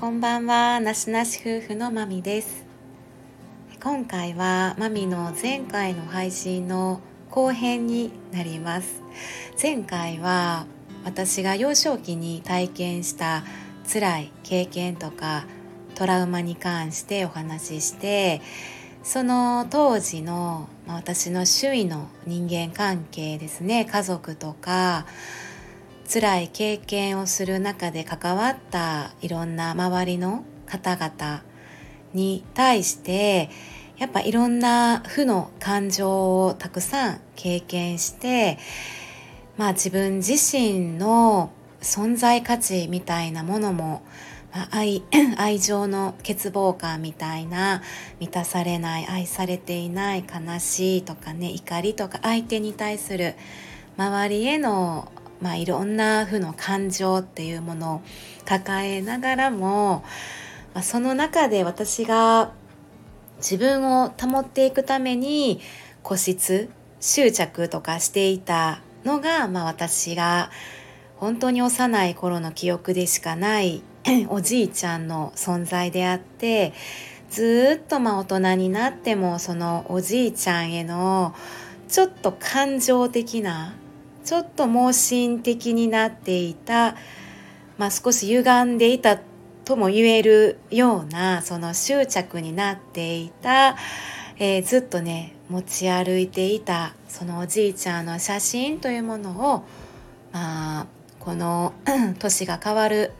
こんばんはなしなし夫婦のまみです。今回はまみの前回の配信の後編になります。前回は私が幼少期に体験した辛い経験とかトラウマに関してお話ししてその当時の私の周囲の人間関係ですね家族とか辛い経験をする中で関わったいろんな周りの方々に対してやっぱいろんな負の感情をたくさん経験してまあ自分自身の存在価値みたいなものも、まあ、愛 愛情の欠乏感みたいな満たされない愛されていない悲しいとかね怒りとか相手に対する周りへのまあ、いろんな負の感情っていうものを抱えながらも、まあ、その中で私が自分を保っていくために固執執着とかしていたのが、まあ、私が本当に幼い頃の記憶でしかない おじいちゃんの存在であってずっとまあ大人になってもそのおじいちゃんへのちょっと感情的なちょっと盲信的になっていた、まあ、少し歪んでいたとも言えるようなその執着になっていた、えー、ずっとね持ち歩いていたそのおじいちゃんの写真というものを、まあ、この 年が変わる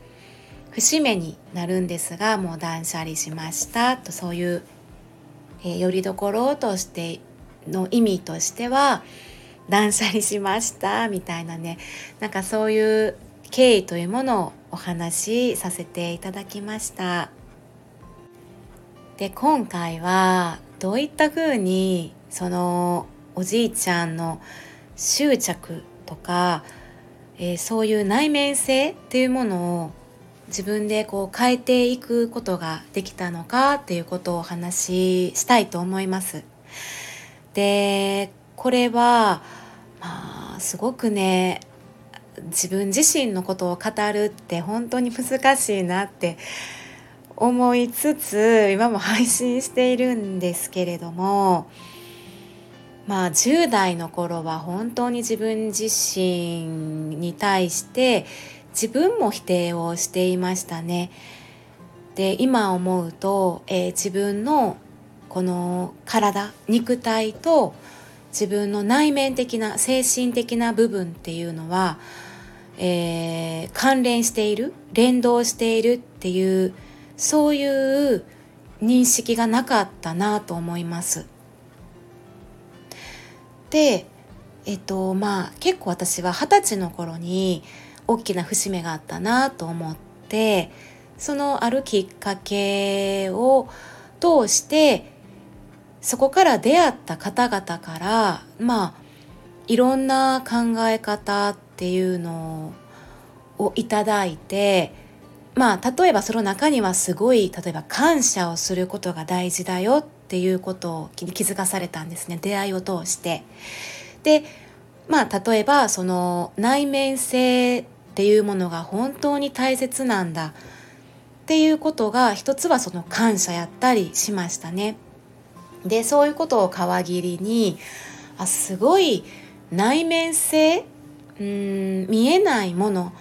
節目になるんですがもう断捨離しましたとそういう、えー、よりどころとしての意味としては断捨離しましたみたいなねなんかそういう経緯というものをお話しさせていただきましたで今回はどういった風にそのおじいちゃんの執着とか、えー、そういう内面性っていうものを自分でこう変えていくことができたのかっていうことをお話ししたいと思います。でこれはすごくね自分自身のことを語るって本当に難しいなって思いつつ今も配信しているんですけれどもまあ10代の頃は本当に自分自身に対して自分も否定をしていましたね。で今思うと、えー、自分のこの体肉体と自分の内面的な精神的な部分っていうのは、えー、関連している連動しているっていうそういう認識がなかったなと思います。でえっとまあ結構私は二十歳の頃に大きな節目があったなと思ってそのあるきっかけを通してそこから出会った方々からまあいろんな考え方っていうのをいただいてまあ例えばその中にはすごい例えば感謝をすることが大事だよっていうことを気づかされたんですね出会いを通して。でまあ例えばその内面性っていうものが本当に大切なんだっていうことが一つはその感謝やったりしましたね。でそういうことを皮切りにあすごい内面性うん見えないもの。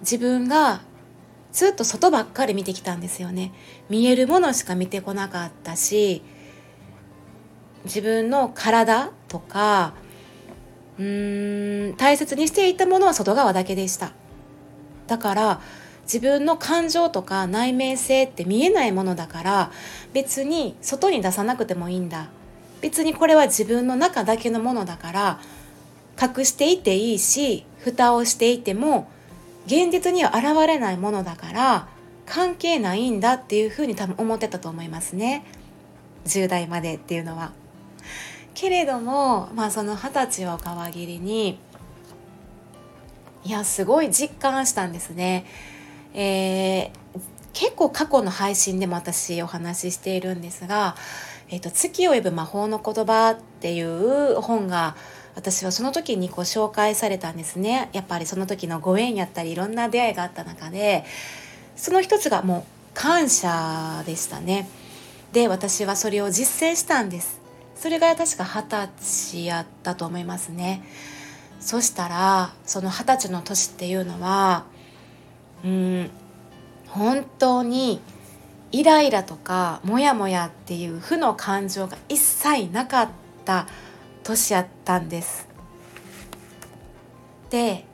自分がずっと外ばっかり見てきたんですよね。見えるものしか見てこなかったし自分の体とかうん大切にしていたものは外側だけでした。だから自分の感情とか内面性って見えないものだから別に外に出さなくてもいいんだ別にこれは自分の中だけのものだから隠していていいし蓋をしていても現実には現れないものだから関係ないんだっていうふうに多分思ってたと思いますね10代までっていうのは。けれどもまあその二十歳を皮切りにいやすごい実感したんですね。えー、結構過去の配信でも私お話ししているんですが「えーと、月を呼ぶ魔法の言葉」っていう本が私はその時にこう紹介されたんですね。やっぱりその時のご縁やったりいろんな出会いがあった中でその一つがもう感謝でしたね。で私はそれを実践したんです。それが確か二十歳やったと思いますね。そしたらその二十歳の年っていうのはうん本当にイライラとかモヤモヤっていう負の感情が一切なかった年やったんです。で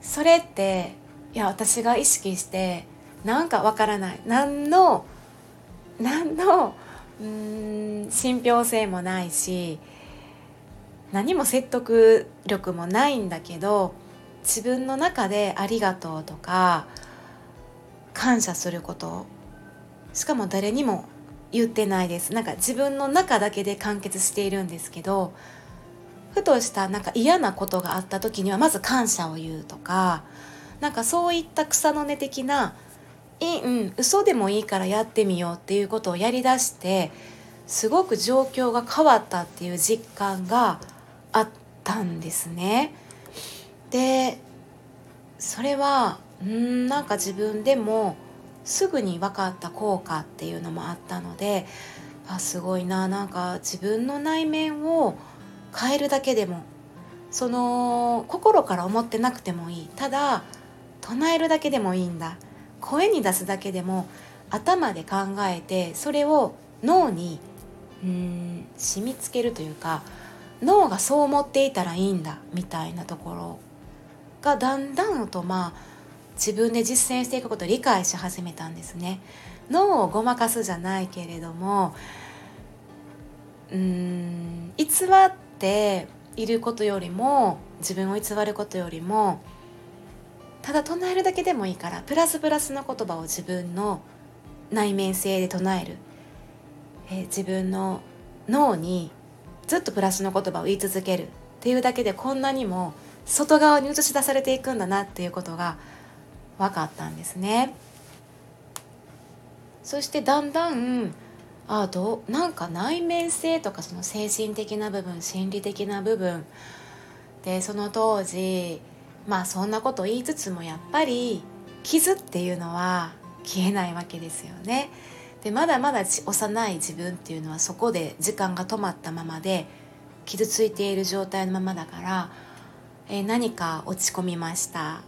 それっていや私が意識してなんかわからない。何の何のうん信憑性もないし何も説得力もないんだけど自分の中で「ありがとう」とか感謝することしかも誰にも言ってないですなんか自分の中だけで完結しているんですけどふとしたなんか嫌なことがあった時にはまず感謝を言うとかなんかそういった草の根的ないいうん嘘でもいいからやってみようっていうことをやりだしてすごく状況が変わったっていう実感があったんですね。でそれはうんなんか自分でもすぐに分かった効果っていうのもあったのであすごいななんか自分の内面を変えるだけでもその心から思ってなくてもいい。ただ唱えるだけでもいいんだ。声に出すだけでも頭で考えてそれを脳にうん染みつけるというか脳がそう思っていたらいいんだみたいなところがだんだんとまあ自分で実践していくことを理解し始めたんですね。脳をごまかすじゃないけれどもうん偽っていることよりも自分を偽ることよりもただ唱えるだけでもいいからプラスプラスの言葉を自分の内面性で唱える、え、自分の脳にずっとプラスの言葉を言い続けるっていうだけでこんなにも外側に映し出されていくんだなっていうことが分かったんですね。そしてだんだんあどうなんか内面性とかその精神的な部分心理的な部分でその当時まあそんなこと言いつつもやっぱり傷っていうのは消えないわけですよね。でまだまだ幼い自分っていうのはそこで時間が止まったままで傷ついている状態のままだから、え、何か落ち込みました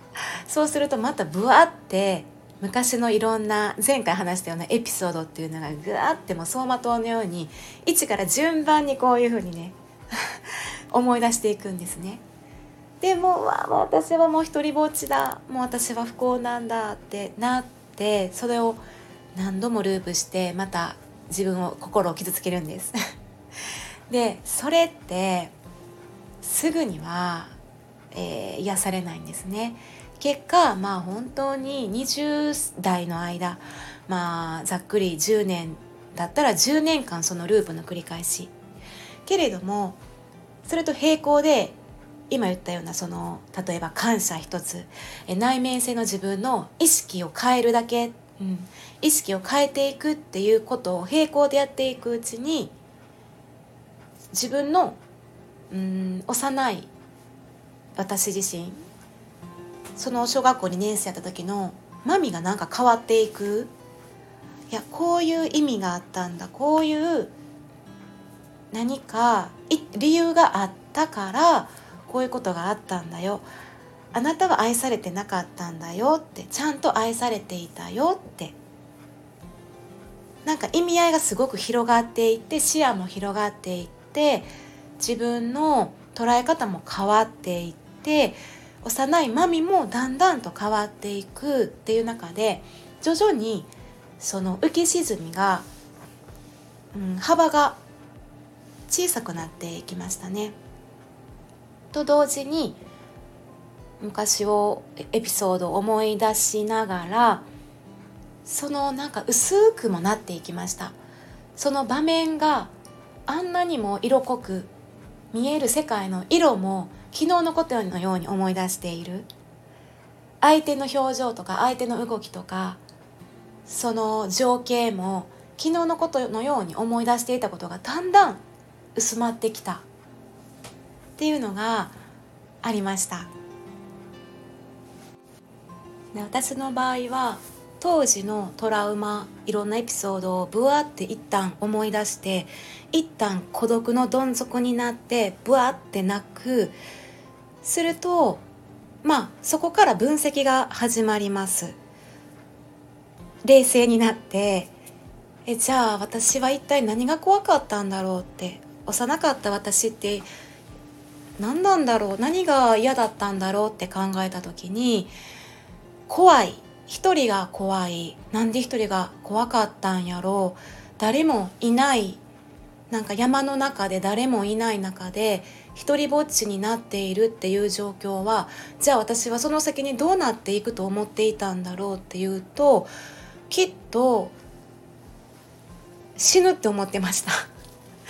そうするとまたブワって昔のいろんな前回話したようなエピソードっていうのがぐわっても走馬灯のように一から順番にこういうふうにね 思い出していくんですね。でもうわもう私はもう一りぼっちだもう私は不幸なんだってなってそれを何度もループしてまた自分を心を傷つけるんです。でそれってすぐには、えー、癒されないんですね。結果まあ本当に20代の間まあざっくり10年だったら10年間そのループの繰り返しけれどもそれと並行で今言ったようなその例えば感謝一つ内面性の自分の意識を変えるだけ、うん、意識を変えていくっていうことを並行でやっていくうちに自分のうん幼い私自身。その小学校2年生やった時のマミがなんか変わっていく。いやこういう意味があったんだ。こういう何か理由があったからこういうことがあったんだよ。あなたは愛されてなかったんだよ。ってちゃんと愛されていたよ。って。なんか意味合いがすごく広がっていって視野も広がっていって自分の捉え方も変わっていって幼いマミもだんだんと変わっていくっていう中で徐々にその浮き沈みが、うん、幅が小さくなっていきましたね。と同時に昔をエピソードを思い出しながらそのなんか薄くもなっていきましたその場面があんなにも色濃く見える世界の色も昨日のことのように思い出している。相手の表情とか相手の動きとかその情景も昨日のことのように思い出していたことがだんだん薄まってきた。っていうのがありました。で私の場合は当時のトラウマいろんなエピソードをブワって一旦思い出して一旦孤独のどん底になってブワって泣くするとまあそこから分析が始まります。冷静になってえじゃあ私は一体何が怖かったんだろうって幼かった私って何なんだろう何が嫌だったんだろうって考えた時に怖い。一人が怖い。なんで一人が怖かったんやろう。誰もいない。なんか山の中で誰もいない中で一りぼっちになっているっていう状況はじゃあ私はその先にどうなっていくと思っていたんだろうっていうときっと死ぬって思ってました。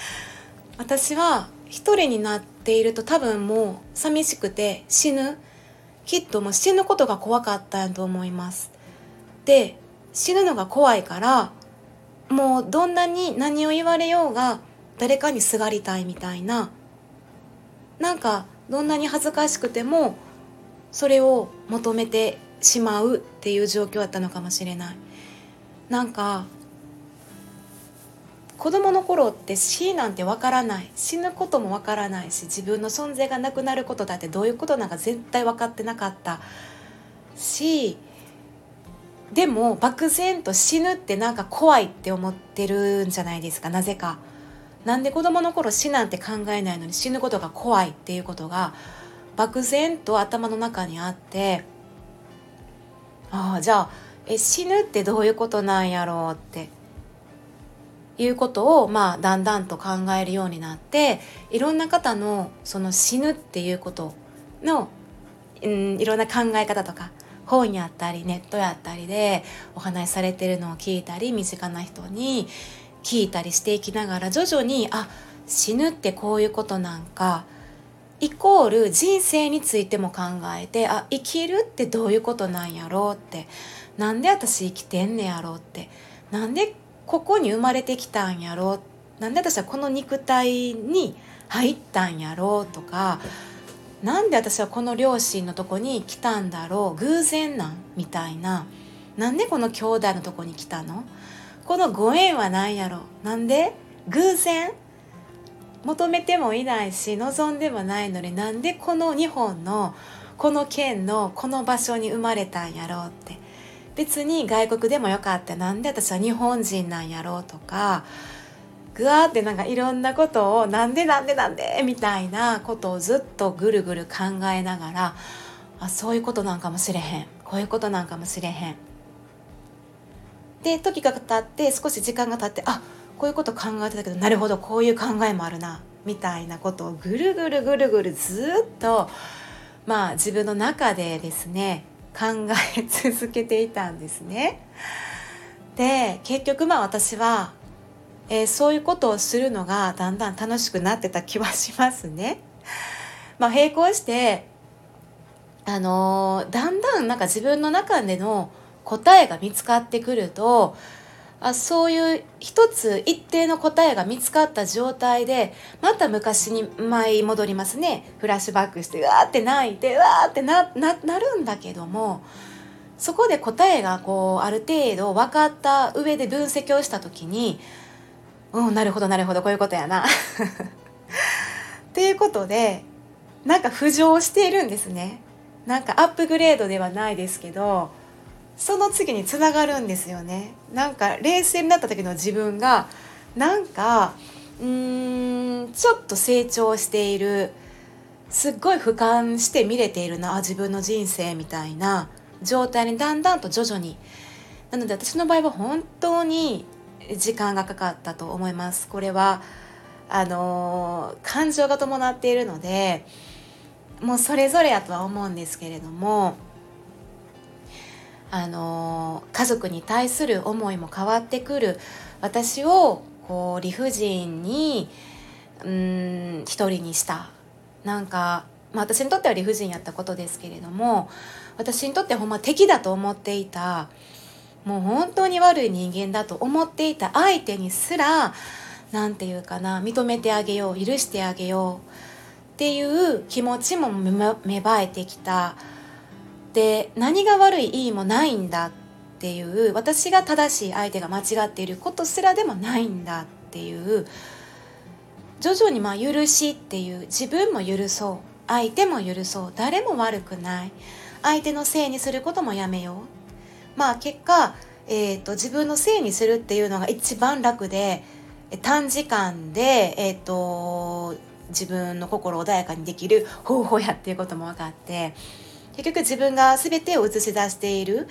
私は一人になっていると多分もう寂しくて死ぬ。きっともう死ぬことが怖かったと思います。で死ぬのが怖いからもうどんなに何を言われようが誰かにすがりたいみたいななんかどんなに恥ずかしくてもそれを求めてしまうっていう状況だったのかもしれない。なんか子供の頃って死なんてわからない。死ぬこともわからないし自分の存在がなくなることだってどういうことなんか絶対分かってなかった。しでも漠然と死ぬってなんか怖いって思ってるんじゃないですか。なぜか。なんで子供の頃死なんて考えないのに死ぬことが怖いっていうことが漠然と頭の中にあってああじゃあえ死ぬってどういうことなんやろうっていうことを、まあ、だんだんと考えるようになっていろんな方のその死ぬっていうことの、うん、いろんな考え方とか本やったりネットやったりでお話しされてるのを聞いたり身近な人に聞いたりしていきながら徐々にあ死ぬってこういうことなんかイコール人生についても考えてあ生きるってどういうことなんやろうってなんで私生きてんねやろうってなんでここに生まれてきたんやろうなんで私はこの肉体に入ったんやろうとかなんで私はこの両親のとこに来たんだろう偶然なんみたいな。なんでこの兄弟のとこに来たの？このご縁は何やろなんで？偶然？求めてもいないし望んでもないのになんでこの日本のこの県のこの場所に生まれたんやろうって？別に外国でもよかった。なんで私は日本人なんやろうとか？ぐわーってなんかいろんなことをなんでなんでなんで？みたいなことをずっとぐるぐる考えながらあそういうことなんかもしれへん。こういうことなんかもしれへん。で時が経って少し時間が経ってあこういうこと考えてたけどなるほどこういう考えもあるなみたいなことをぐるぐるぐるぐるずっとまあ自分の中でですね考え続けていたんですね。で結局まあ私は、えー、そういうことをするのがだんだん楽しくなってた気はしますね。まあ、並行してあのー、だんだんなんか自分の中での答えが見つかってくるとあそういう一つ一定の答えが見つかった状態でまた昔に舞い戻りますね。フラッシュバックしてうわーって泣いてうわーってなななるんだけどもそこで答えがこうある程度分かった上で分析をした時にうんなるほどなるほどこういうことやな。っていうことでなんか浮上しているんですね。なんかアップグレードではないですけどその次につながるんですよね。なんか冷静になった時の自分がなんかうーんちょっと成長しているすっごい俯瞰して見れているな自分の人生みたいな状態にだんだんと徐々に。なので私の場合は本当に時間がかかったと思います。これはあの感情が伴っているのでもうそれぞれやとは思うんですけれどもあの家族に対する思いも変わってくる私をこう理不尽にうん一人にしたなんか、まあ、私にとっては理不尽やったことですけれども私にとってほんま敵だと思っていたもう本当に悪い人間だと思っていた相手にすら何て言うかな認めてあげよう許してあげようっていう気持ちも芽生えてきた。で何が悪いいいもないんだっていう私が正しい相手が間違っていることすらでもないんだっていう徐々にまあ許しっていう自分も許そう相手も許そう誰も悪くない相手のせいにすることもやめよう。まあ結果、えーと、自分のせいにするっていうのが一番楽で短時間で、えーと自分の心穏やかにできる方法やっていうことも分かって結局自分が全てを映し出している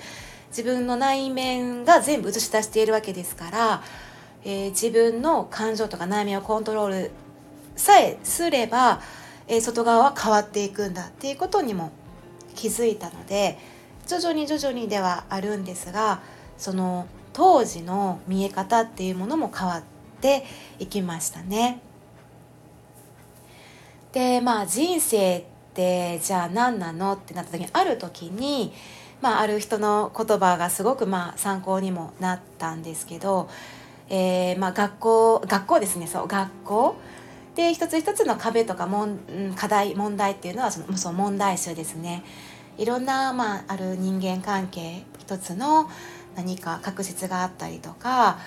自分の内面が全部映し出しているわけですから、えー、自分の感情とか内面をコントロールさえすれば、えー、外側は変わっていくんだっていうことにも気づいたので徐々に徐々にではあるんですがその当時の見え方っていうものも変わっていきましたね。でまあ人生ってじゃあ何なの？ってなった時にある時に、まあ、ある人の言葉がすごくまあ参考にもなったんですけど、えー、まあ学校学校ですね。そう学校。で一つ一つの壁とか問課題問題っていうのはそのその問題集ですね。いろんな、まあ、ある人間関係一つの何か確執があったりとか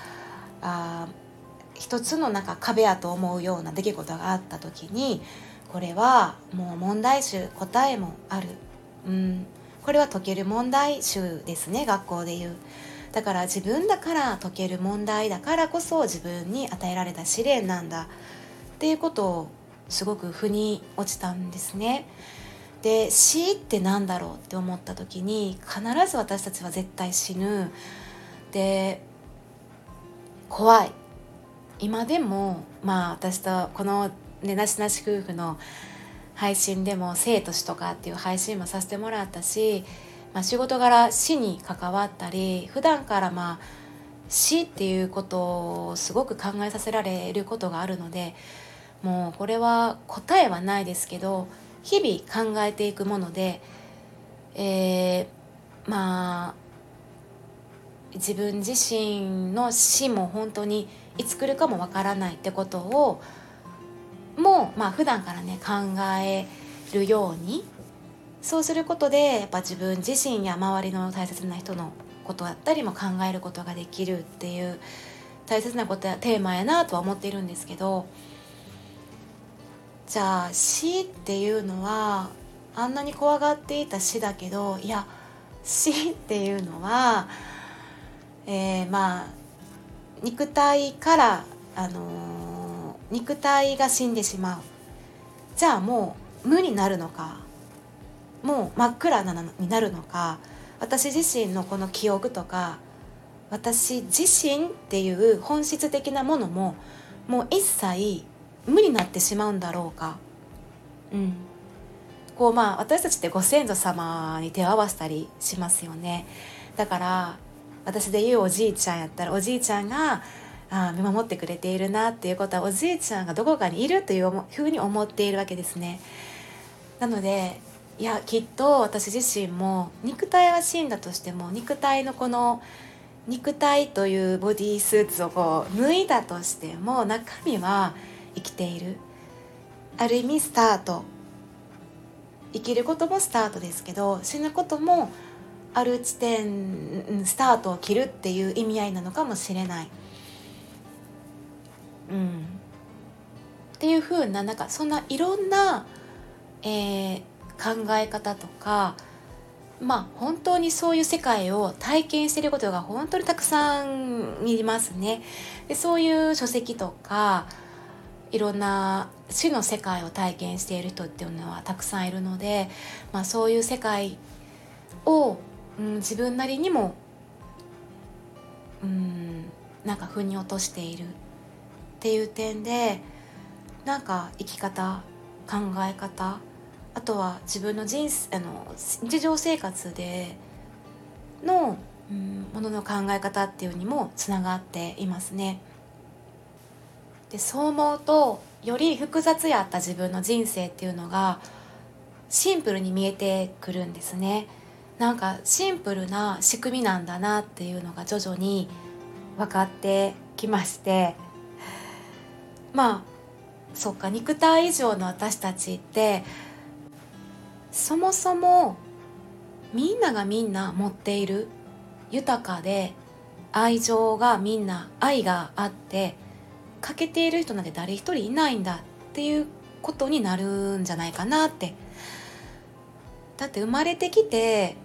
あ一つのなんか壁やと思うような出来事があった時にこれはもう問題集答えもある、うん、これは解ける問題集ですね学校でいう。だから自分だから解ける問題だからこそ自分に与えられた試練なんだ。っていうことをすごく腑に落ちたんですね。で死って何だろうって思った時に必ず私たちは絶対死ぬ。で怖い。今でもまあ私とこのねなしなし夫婦の配信でも生と死とかっていう配信もさせてもらったし、まあ、仕事柄死に関わったり普段からまあ死っていうことをすごく考えさせられることがあるのでもうこれは答えはないですけど日々考えていくもので、えー、まあ自分自身の死も本当にいつ来るかもわからないってことをもまあ普段からね考えるようにそうすることでやっぱ自分自身や周りの大切な人のことだったりも考えることができるっていう大切なことやテーマやなとは思っているんですけどじゃあ死っていうのはあんなに怖がっていた死だけどいや死っていうのは、えー、まあ肉体からあのー肉体が死んでしまう。じゃあもう無になるのか？もう真っ暗なになるのか？私自身のこの記憶とか私自身っていう本質的なものももう一切無になってしまうんだろうか？うん。こうまあ私たちってご先祖様に手を合わせたりしますよね。だから私で言うおじいちゃんやったらおじいちゃんがあ見守ってくれているなっていうことはおじいちゃんがどこかにいるというふうに思っているわけですね。なのでいやきっと私自身も肉体は死んだとしても肉体のこの肉体というボディースーツをこう脱いだとしても中身は生きているある意味スタート生きることもスタートですけど死ぬこともある地点スタートを切るっていう意味合いなのかもしれない。うん、っていう風ななんかそんないろんな、えー、考え方とかまあ本当にそういう世界を体験していることが本当にたくさんいますね。でそういう書籍とかいろんな死の世界を体験している人っていうのはたくさんいるので、まあ、そういう世界を、うん、自分なりにも、うん、なんか腑に落としているっていう点でなんか生き方考え方あとは自分の人あの日常生活での、うん、ものの考え方っていうにもつながっていますね。でそう思うとより複雑やった自分の人生っていうのがシンプルに見えてくるんですね。なんかシンプルな仕組みなんだなっていうのが徐々に分かってきましてまあそっか肉体以上の私たちってそもそもみんながみんな持っている豊かで愛情がみんな愛があって欠けている人なんて誰一人いないんだっていうことになるんじゃないかなって。だって生まれてきて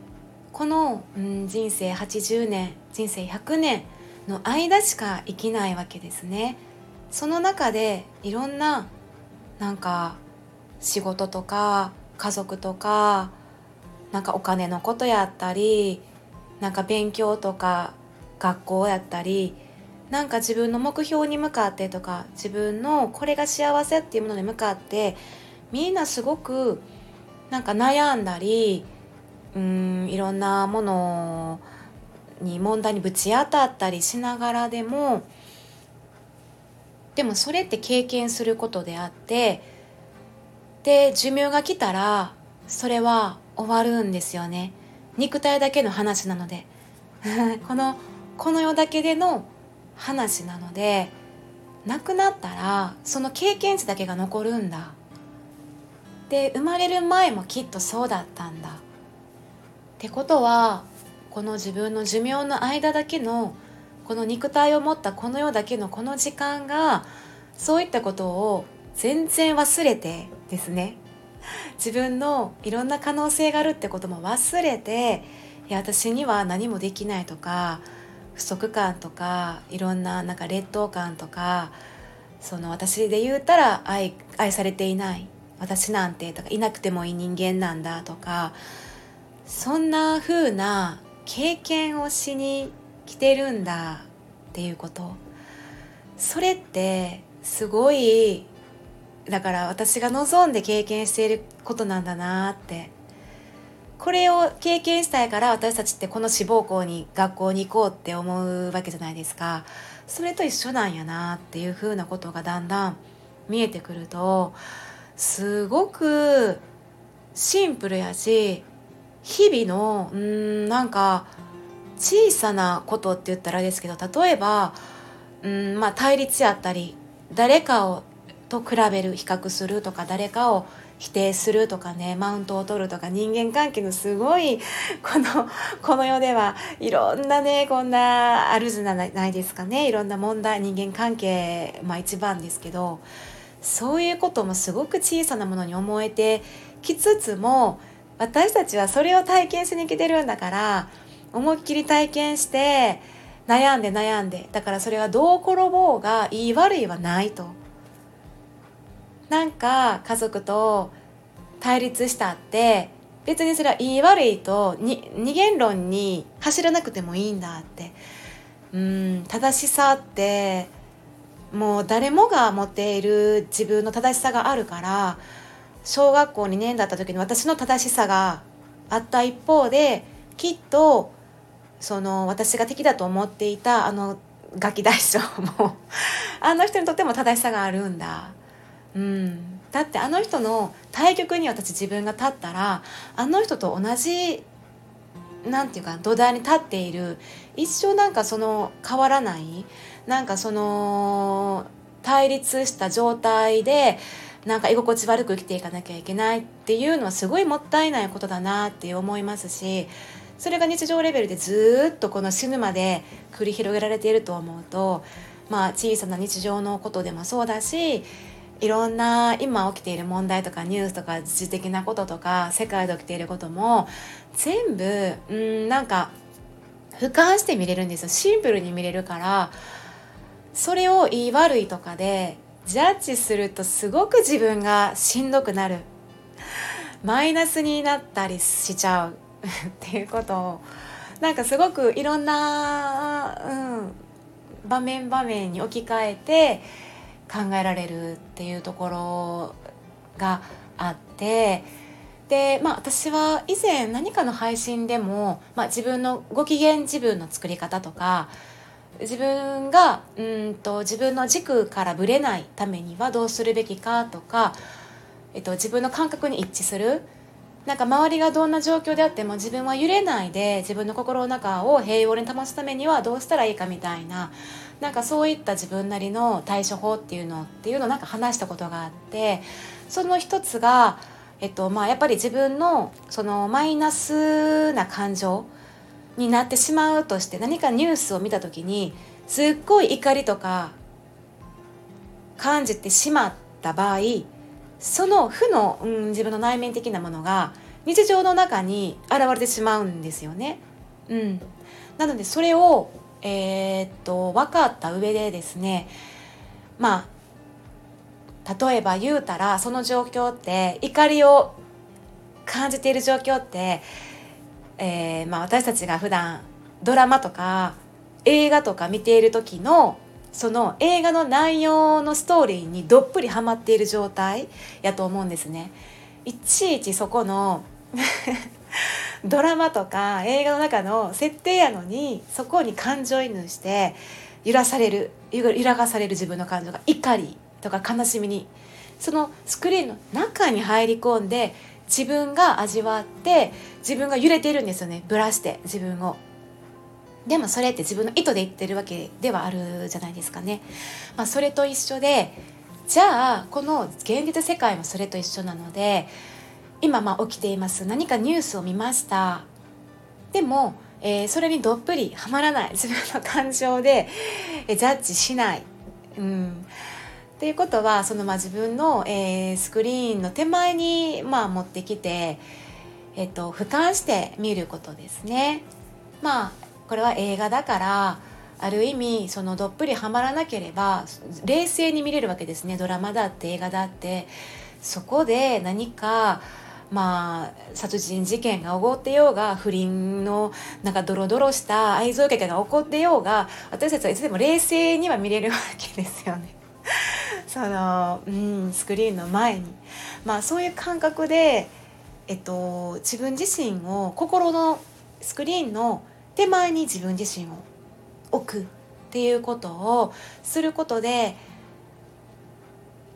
この、うん、人生80年人生100年の間しか生きないわけですね。その中でいろんななんか仕事とか家族とかなんかお金のことやったりなんか勉強とか学校やったりなんか自分の目標に向かってとか自分のこれが幸せっていうものに向かってみんなすごくなんか悩んだりうんいろんなものに問題にぶち当たったりしながらでもでもそれって経験することであってで寿命が来たらそれは終わるんですよね。肉体だけの話なので。このこの世だけでの話なので亡くなったらその経験値だけが残るんだ。で生まれる前もきっとそうだったんだ。ってことはこの自分の寿命の間だけのこの肉体を持ったこの世だけのこの時間がそういったことを全然忘れてですね。自分のいろんな可能性があるってことも忘れていや私には何もできないとか不足感とかいろんななんか劣等感とかその私で言うたら愛愛されていない。私なんてとかいなくてもいい人間なんだとかそんな風な経験をしに来てるんだっていうこと。それってすごいだから私が望んで経験していることなんだなって。これを経験したいから私たちってこの志望校に学校に行こうって思うわけじゃないですか。それと一緒なんやなっていうふうなことがだんだん見えてくるとすごくシンプルやし日々のうんなんか小さなことって言ったらあれですけど例えばうんまあ対立やったり誰かをと比べる比較するとか誰かを否定するとかねマウントを取るとか人間関係のすごいこのこの世ではいろんなねこんなあるじゃないですかね。いろんな問題人間関係まあ一番ですけどそういうこともすごく小さなものに思えてきつつも私たちはそれを体験しに来てるんだから思いっきり体験して悩んで悩んでだからそれはどう転ぼうがいい悪いはないと。なんか家族と対立したって別にそれはいい悪いとに二元論に走らなくてもいいんだってうん正しさってもう誰もが持っている自分の正しさがあるから小学校2年だった時に私の正しさがあった一方できっとその私が敵だと思っていたあのガキ大将も あの人にとっても正しさがあるんだ。うん、だってあの人の対局に私自分が立ったらあの人と同じなんていうか土台に立っている一生なんかその変わらないなんかその対立した状態でなんか居心地悪く生きていかなきゃいけないっていうのはすごいもったいないことだなって思いますしそれが日常レベルでずっとこの死ぬまで繰り広げられていると思うとまあ小さな日常のことでもそうだしいろんな今起きている問題とかニュースとか自治的なこととか世界で起きていることも全部うんなんか俯瞰して見れるんですよ。シンプルに見れるからそれをいい悪いとかでジャッジするとすごく自分がしんどくなる。マイナスになったりしちゃう。っていうことをなんかすごくいろんな、うん、場面場面に置き換えて考えられるっていうところがあってでまあ私は以前何かの配信でも、まあ、自分のご機嫌自分の作り方とか自分がうんと自分の軸からぶれないためにはどうするべきかとか、えっと、自分の感覚に一致するなんか周りがどんな状況であっても自分は揺れないで自分の心の中を平穏に保つためにはどうしたらいいかみたいななんかそういった自分なりの対処法っていうのっていうのをなんか話したことがあってその一つが、えっとまあ、やっぱり自分のそのマイナスな感情になってしまうとして何かニュースを見た時にすっごい怒りとか感じてしまった場合その負の、うん、自分の内面的なものが日常の中に現れてしまうんですよね。うん、なのでそれを、えー、っと分かった上でですねまあ例えば言うたらその状況って怒りを感じている状況って、えーまあ、私たちが普段ドラマとか映画とか見ている時のその映画の内容のストーリーにどっぷりハマっている状態やと思うんですね。いちいちそこの ドラマとか映画の中の設定やのにそこに感情移入して揺らされる揺らがされる自分の感情が怒りとか悲しみにそのスクリーンの中に入り込んで自分が味わって自分が揺れているんですよねぶらして自分を。でもそれって自分の意図で言ってるわけではあるじゃないですかね。まあ、それと一緒でじゃあこの現実世界もそれと一緒なので今まあ起きています何かニュースを見ましたでも、えー、それにどっぷりはまらない自分の感情で、え、ジャッジしない。うんっていうことはそのまあ自分の、えー、スクリーンの手前に、まあ、持ってきて、えっと、俯瞰して見ることですね。まあこれは映画だからある意味そのどっぷりはまらなければ冷静に見れるわけですね。ドラマだって映画だって。そこで何かまあ殺人事件が起こってようが不倫のなんかドロドロした愛憎劇が起こってようが私たちはいつでも冷静には見れるわけですよね。そのうんスクリーンの前に。まあそういう感覚で、えっと、自分自身を心のスクリーンの手前に自分自身を置くっていうことをすることで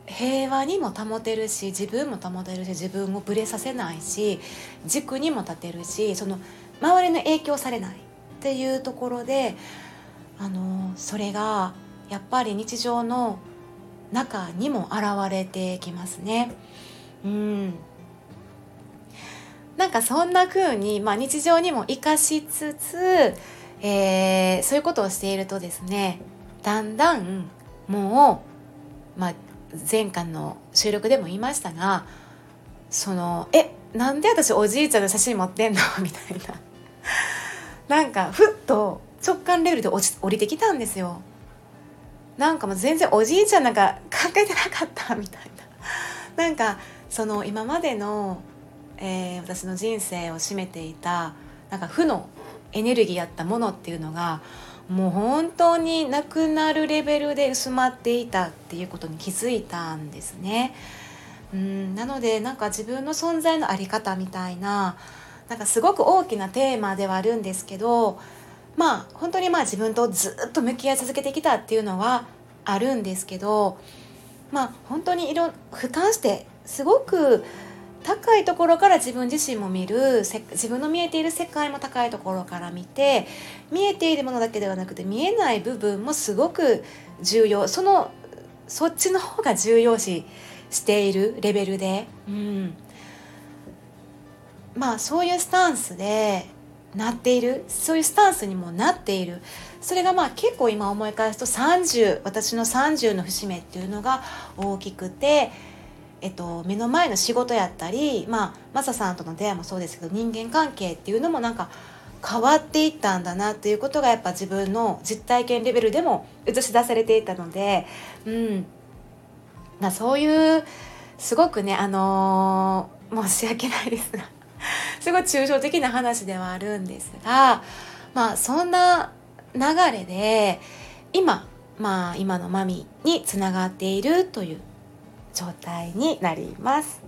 平和にも保てるし自分も保てるし自分をぶれさせないし軸にも立てるしその周りの影響されないっていうところであのそれがやっぱり日常の中にも現れてきますね。うんなんかそんな風に、まあ、日常にも生かしつつ、えー、そういうことをしているとですねだんだんもう、まあ、前回の収録でも言いましたがその「えなんで私おじいちゃんの写真持ってんの? 」みたいななんかふっと直感レベルで落ち降りてきたんですよ。なんかもう全然おじいちゃんなんか考えてなかったみたいな。なんかその今までの、えー、私の人生を占めていたなんか負のエネルギーやったものっていうのがもう本当になくなるレベルで薄まっていたっていうことに気づいたんですね。うんなのでなんか自分の存在の在り方みたいななんかすごく大きなテーマではあるんですけどまあ本当にまあ自分とずっと向き合い続けてきたっていうのはあるんですけどまあ本当にいろ俯瞰してすごく高いところから自分自身も見る自分の見えている世界も高いところから見て見えているものだけではなくて見えない部分もすごく重要。そのそっちの方が重要視しているレベルで、うん、まあそういうスタンスでなっている。そういうスタンスにもなっている。それがまあ結構今思い返すと30私の30の節目っていうのが大きくてえっと、目の前の仕事やったり、まあ、マサさんとの出会いもそうですけど人間関係っていうのもなんか変わっていったんだなっていうことがやっぱ自分の実体験レベルでも映し出されていたので、うん。まあ、そういうすごくね、あのー、申し訳ないですが すごい抽象的な話ではあるんですが、まあ、そんな流れで今、まあ、今のマミにつながっているという状態になります。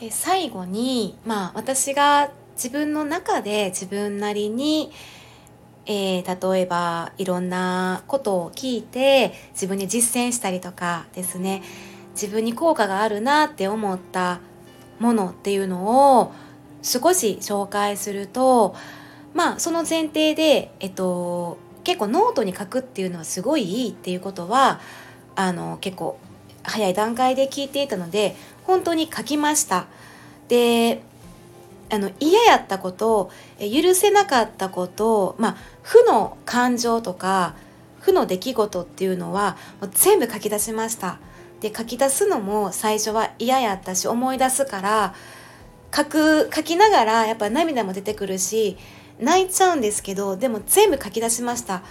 で最後に、まあ、私が自分の中で自分なりに、えー、例えばいろんなことを聞いて自分に実践したりとかですね自分に効果があるなって思ったものっていうのを少し紹介するとまあその前提で、えっと、結構ノートに書くっていうのはすごいいいっていうことはあの結構早い段階で聞いていたので本当に書きました。であの嫌やったこと許せなかったことまあ負の感情とか負の出来事っていうのはもう全部書き出しました。で書き出すのも最初は嫌やったし思い出すから書く書きながらやっぱ涙も出てくるし泣いちゃうんですけどでも全部書き出しました。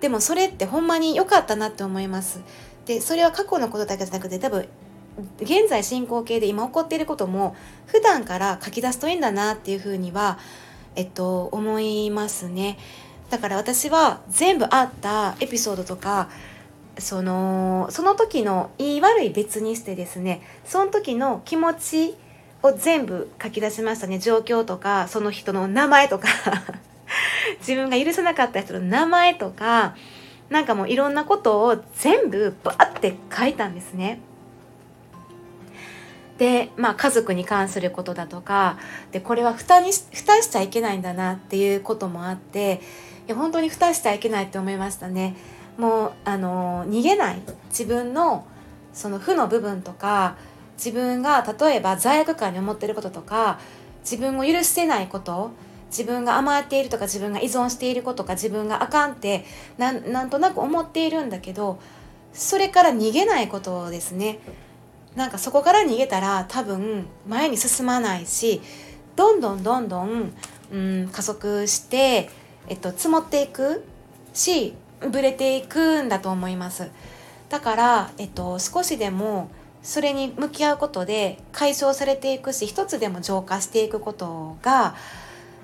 でもそれってほんまに良かったなって思います。でそれは過去のことだけじゃなくて多分現在進行形で今起こっていることも普段から書き出すといいんだなっていうふうには、えっと、思いますね。だから私は全部あったエピソードとかそのその時の言い悪い別にしてですねその時の気持ちを全部書き出しましたね状況とかその人の名前とか 自分が許せなかった人の名前とかなんかもういろんなことを全部バーって書いたんですね。で、まあ、家族に関することだとかでこれは蓋に蓋しちゃいけないんだなっていうこともあっていや本当に蓋しちゃいけないって思いましたね。もうあの逃げない自分のその負の部分とか自分が例えば罪悪感に思ってることとか自分を許せないこと自分が甘えているとか自分が依存していることか自分があかんってなんとなく思っているんだけどそれから逃げないことですね。なんかそこから逃げたら多分前に進まないしどんどんどんどん、うん、加速して、えっと、積もっていくしぶれていくんだと思います。だから、えっと、少しでもそれに向き合うことで解消されていくし一つでも浄化していくことが、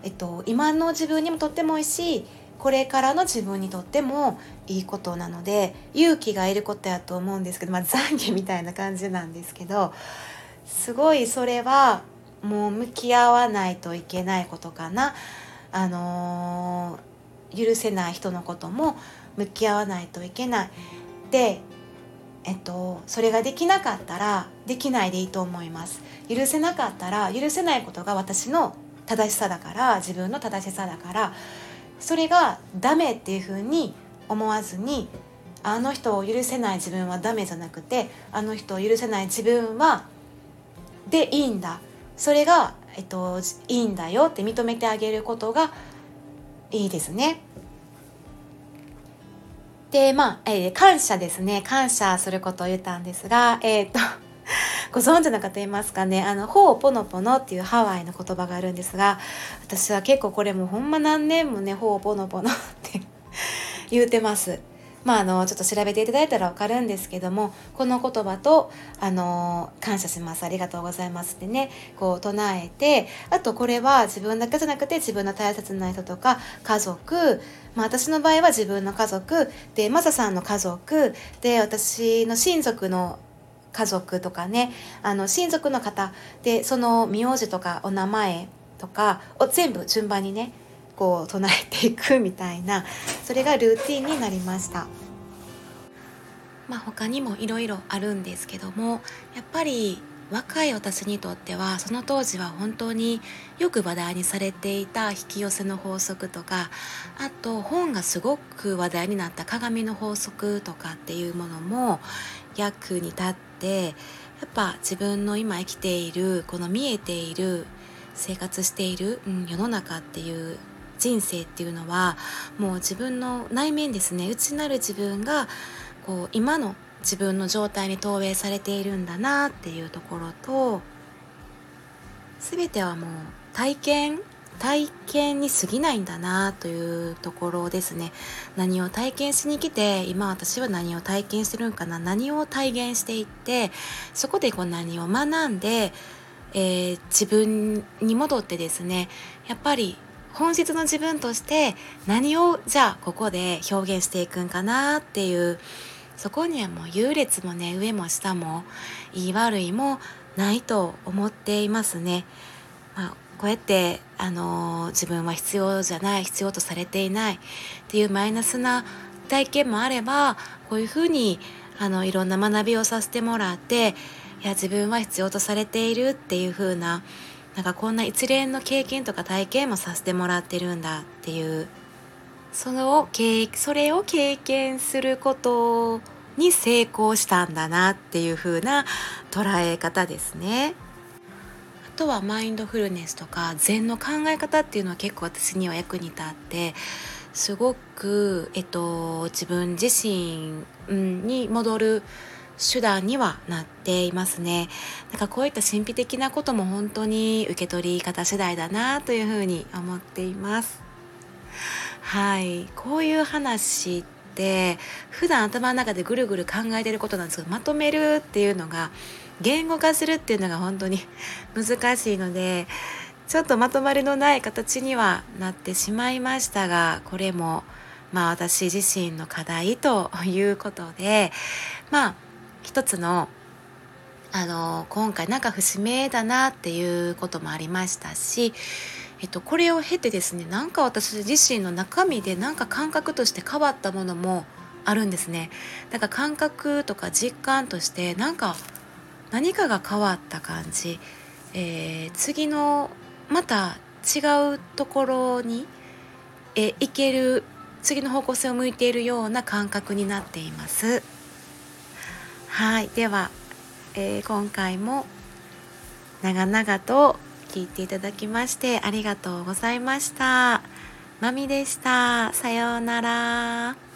えっと、今の自分にもとってもいいしこれからの自分にとってもいいことなので勇気がいることやと思うんですけど、まあ、懺悔みたいな感じなんですけどすごいそれはもう向き合わないといけないことかな。あのー、許せない人のことも向き合わないといけない。でえっと、それができなかったらできないでいいと思います許せなかったら許せないことが私の正しさだから自分の正しさだからそれがダメっていうふうに思わずにあの人を許せない自分はダメじゃなくてあの人を許せない自分はでいいんだそれが、えっと、いいんだよって認めてあげることがいいですね。でまあ、えー、感謝ですね感謝することを言ったんですがえっ、と ご存知の方いますかね？あの、ほうぽのぽのっていうハワイの言葉があるんですが、私は結構これもほんま何年もね、ほうぽのぽのって 言うてます。まあ、あのちょっと調べていただいたら分かるんですけどもこの言葉とあの感謝しますありがとうございますってねこう唱えてあとこれは自分だけじゃなくて自分の大切な人とか家族、まあ、私の場合は自分の家族でマサさんの家族で私の親族の家族とかねあの親族の方でその名字とかお名前とかを全部順番にねこう唱えていくみたいなそれがルーティンになりました。まあ、他にもいろいろあるんですけどもやっぱり若い私にとってはその当時は本当によく話題にされていた引き寄せの法則とかあと本がすごく話題になった鏡の法則とかっていうものも役に立ってやっぱ自分の今生きているこの見えている生活している、うん、世の中っていう人生っていうのはもう自分の内面ですね。内なる自分がこう今の自分の状態に投影されているんだなっていうところと全てはもう体験体験に過ぎないんだなというところですね何を体験しに来て今私は何を体験してるんかな何を体現していってそこでこう何を学んで、えー、自分に戻ってですねやっぱり本質の自分として何をじゃあここで表現していくんかなっていうそこにはもう優劣もね上も下も言い悪いもないと思っていますね。まあこうやってあの自分は必要じゃない必要とされていないっていうマイナスな体験もあればこういうふうにあのいろんな学びをさせてもらっていや自分は必要とされているっていう風ななんかこんな一連の経験とか体験もさせてもらってるんだっていうその経それを経験することに成功したんだなっていう風な捉え方ですね。とはマインドフルネスとか禅の考え方っていうのは結構私には役に立ってすごく、えっと、自分自身、に戻る手段にはなっていますね。なんかこういった神秘的なことも本当に受け取り方次第だなというふうに思っています。はい、こういう話って普段頭の中でぐるぐる考えてることなんですけどまとめるっていうのが言語化するっていうのが本当に難しいのでちょっとまとまりのない形にはなってしまいましたがこれもまあ私自身の課題ということでまあ一つのあの今回なんか節目だなっていうこともありましたし、えっと、これを経てですねなんか私自身の中身でなんか感覚として変わったものもあるんですね。だから感覚とか実感としてなんか何かが変わった感じ、えー、次のまた違うところに、え行ける次の方向性を向いているような感覚になっています。はいでは、えー、今回も長々と聞いていただきましてありがとうございました。まみでした。さようなら。